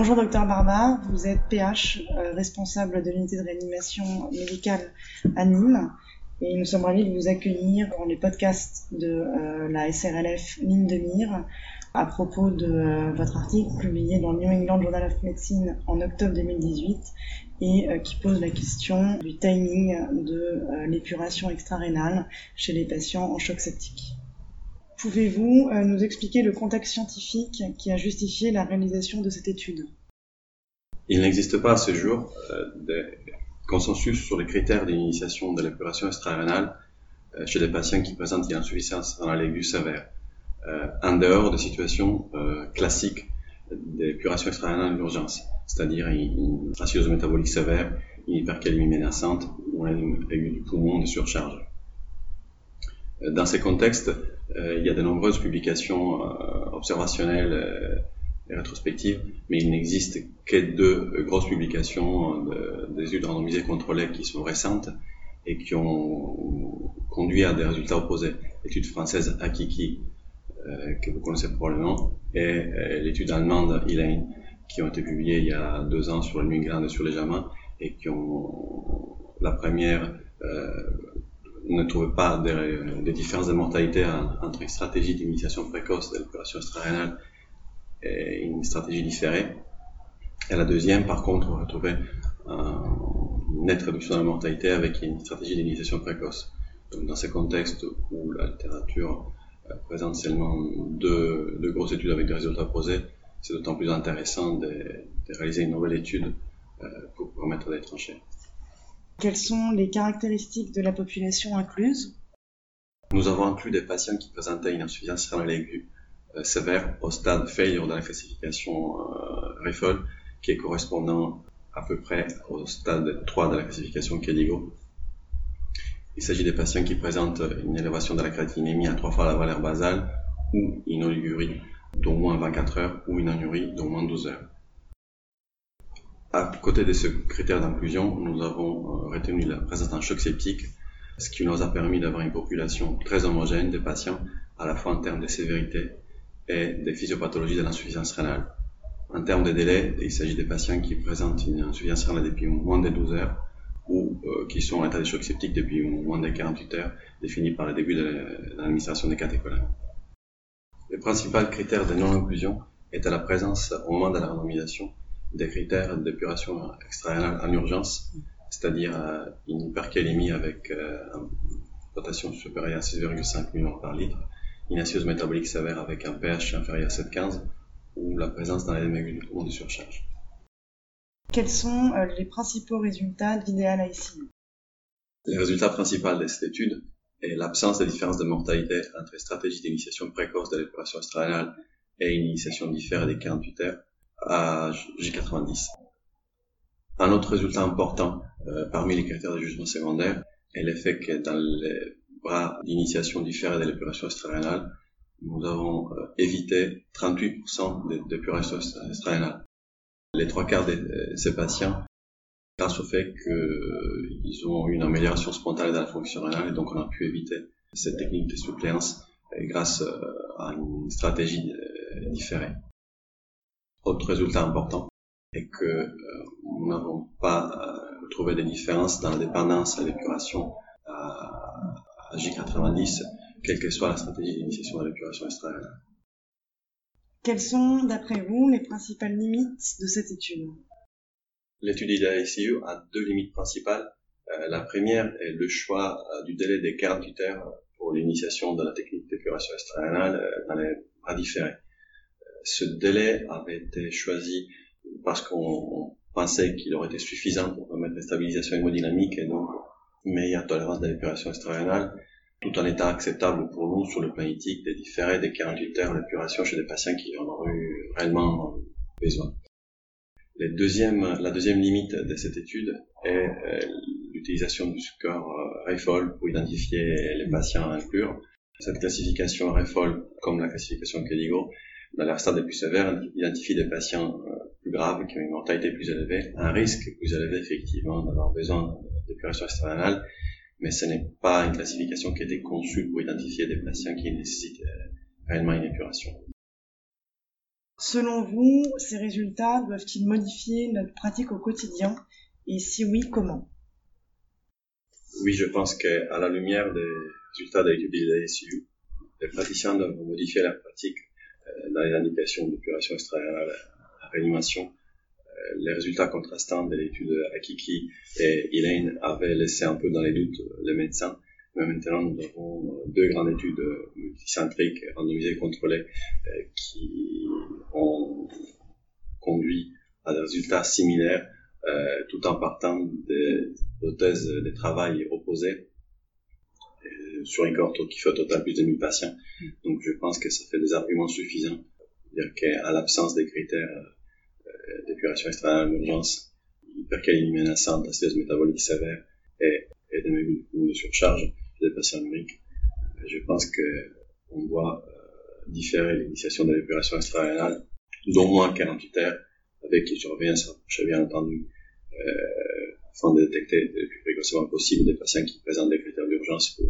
Bonjour docteur Barba, vous êtes PH, euh, responsable de l'unité de réanimation médicale à Nîmes. Et nous sommes ravis de vous accueillir dans les podcasts de euh, la SRLF Ligne de Mire à propos de euh, votre article publié dans le New England Journal of Medicine en octobre 2018 et qui pose la question du timing de l'épuration extra-rénale chez les patients en choc septique. Pouvez-vous nous expliquer le contexte scientifique qui a justifié la réalisation de cette étude? Il n'existe pas à ce jour de consensus sur les critères d'initiation de l'épuration extra-rénale euh, chez des patients qui présentent une insuffisance rénale aiguë sévère, euh, en dehors de situations euh, classiques d'épuration extra-rénale d'urgence, c'est-à-dire une, acidose métabolique sévère, une hypercalémie menaçante ou une aiguë du poumon de surcharge. Dans ces contextes, il y a de nombreuses publications observationnelles rétrospective, mais il n'existe que deux grosses publications d'études randomisées contrôlées qui sont récentes et qui ont conduit à des résultats opposés. L'étude française Akiki, euh, que vous connaissez probablement, et euh, l'étude allemande Elaine, qui ont été publiées il y a deux ans sur le New et sur les JAMA, et qui ont, la première, euh, ne trouvait pas des, différences de mortalité entre une stratégie d'initiation précoce de l'opération extra-rénale une stratégie différée. Et la deuxième, par contre, on retrouvait une nette réduction de la mortalité avec une stratégie d'initiation précoce. Donc, dans ces contextes où la littérature euh, présente seulement deux, grosses études avec des résultats opposés, c'est d'autant plus intéressant de, de, réaliser une nouvelle étude euh, pour permettre d'être trancher. Quelles sont les caractéristiques de la population incluse? Nous avons inclus des patients qui présentaient une insuffisance rénale aiguë euh, sévère au stade failure de la classification euh, qui est correspondant à peu près au stade 3 de la classification KEDIGO. Il s'agit des patients qui présentent une élévation de la créatinémie à trois fois la valeur basale ou une oligurie d'au moins 24 heures ou une anurie d'au moins 12 heures. À côté de ce critère d'inclusion, nous avons euh, retenu la présence d'un choc septique, ce qui nous a permis d'avoir une population très homogène de patients, à la fois en termes de sévérité et des physiopathologies de l'insuffisance rénale. En termes de délai, il s'agit des patients qui présentent une insuffisance rénale depuis moins de 12 heures ou euh, qui sont en état de choc septique depuis moins de 48 heures, définis par le début de l'administration des catécholamines. Le principal critère de non-inclusion à la présence, au moment de la randomisation, des critères d'épuration extra-rénale en urgence, c'est-à-dire euh, une hypercalémie avec euh, une potassium supérieure à 6,5 millions par litre, une acidose métabolique sévère avec un pH inférieur à 7,15 ou la présence d'un élément de surcharge. Quels sont euh, les principaux résultats d'idéal ICU Les résultats principaux de cette étude est l'absence de différence de mortalité entre stratégie d'initiation précoce de l'épuration extra et une initiation différée des 48 heures à J90. Un autre résultat important euh, parmi les critères de jugement secondaire est l'effet que dans les bras d'initiation différée de l'épuration extra-rénale, nous avons euh, évité 38% d'épuration extra-rénale. Les trois quarts de euh, ces patients, grâce au fait qu'ils ont une amélioration spontanée de la fonction rénale, et donc on a pu éviter cette technique de suppléance grâce euh, à une stratégie différée. Autre résultat important est que nous n'avons pas trouvé de différence dans la dépendance à l'épuration à J90, quelle que soit la stratégie d'initiation de l'épuration extra Quelles sont, d'après vous, les principales limites de cette étude? L'étude ICU a deux limites principales. Euh, la première est le choix euh, du délai des 48 heures pour l'initiation de la technique d'épuration extra euh, dans les bras différés. Ce délai avait été choisi parce qu'on pensait qu'il aurait été suffisant pour permettre la stabilisation hémodynamique et donc meilleure tolérance de l'épuration extra tout en étant acceptable pour nous sur le plan éthique de différer des 48 heures d'épuration chez des patients qui en ont eu réellement besoin. la deuxième limite de cette étude est euh, l'utilisation du score euh, REFOL pour identifier les patients à inclure. Cette classification REFOL, comme la classification KEDIGO, dans leur stade plus sévère, identifie des patients euh, plus graves qui ont une mortalité plus élevée, un risque plus élevé effectivement d'avoir besoin d'épuration externale, mais ce n'est pas une classification qui a été conçue pour identifier des patients qui nécessitent euh, réellement une épuration. Selon vous, ces résultats doivent-ils modifier notre pratique au quotidien? Et si oui, comment? Oui, je pense qu'à la lumière des résultats de l'étude de l'ASU, les praticiens doivent modifier leur pratique dans les indications d'épuration extra-rénale à réanimation. Euh, les résultats contrastants de l'étude Akiki et Elaine avaient laissé un peu dans les doutes les médecins mais maintenant, nous avons deux grandes études multicentriques, randomisées et contrôlées, euh, qui ont conduit à des résultats similaires, euh, tout en partant des hypothèses de travail opposées euh, sur une cohorte qui fait au total plus de 1000 patients. Donc, je pense que ça fait des arguments suffisants. C'est-à-dire qu'à l'absence des critères d'épuration extrême d'urgence, hypercalémie acédose métabolique sévère et et des de surcharge des patients numériques. Je pense qu'on doit euh, différer l'initiation de l'épuration extra-rénale d'au moins 48 heures avec une surveillance rapprochée bien entendu euh, afin de détecter le plus précocement possible des patients qui présentent des critères d'urgence pour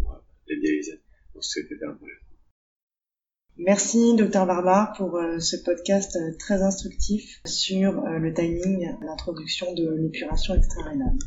euh, Merci, docteur Barbare, pour euh, ce podcast euh, très instructif sur le timing, l'introduction de l'épuration extra-rénale.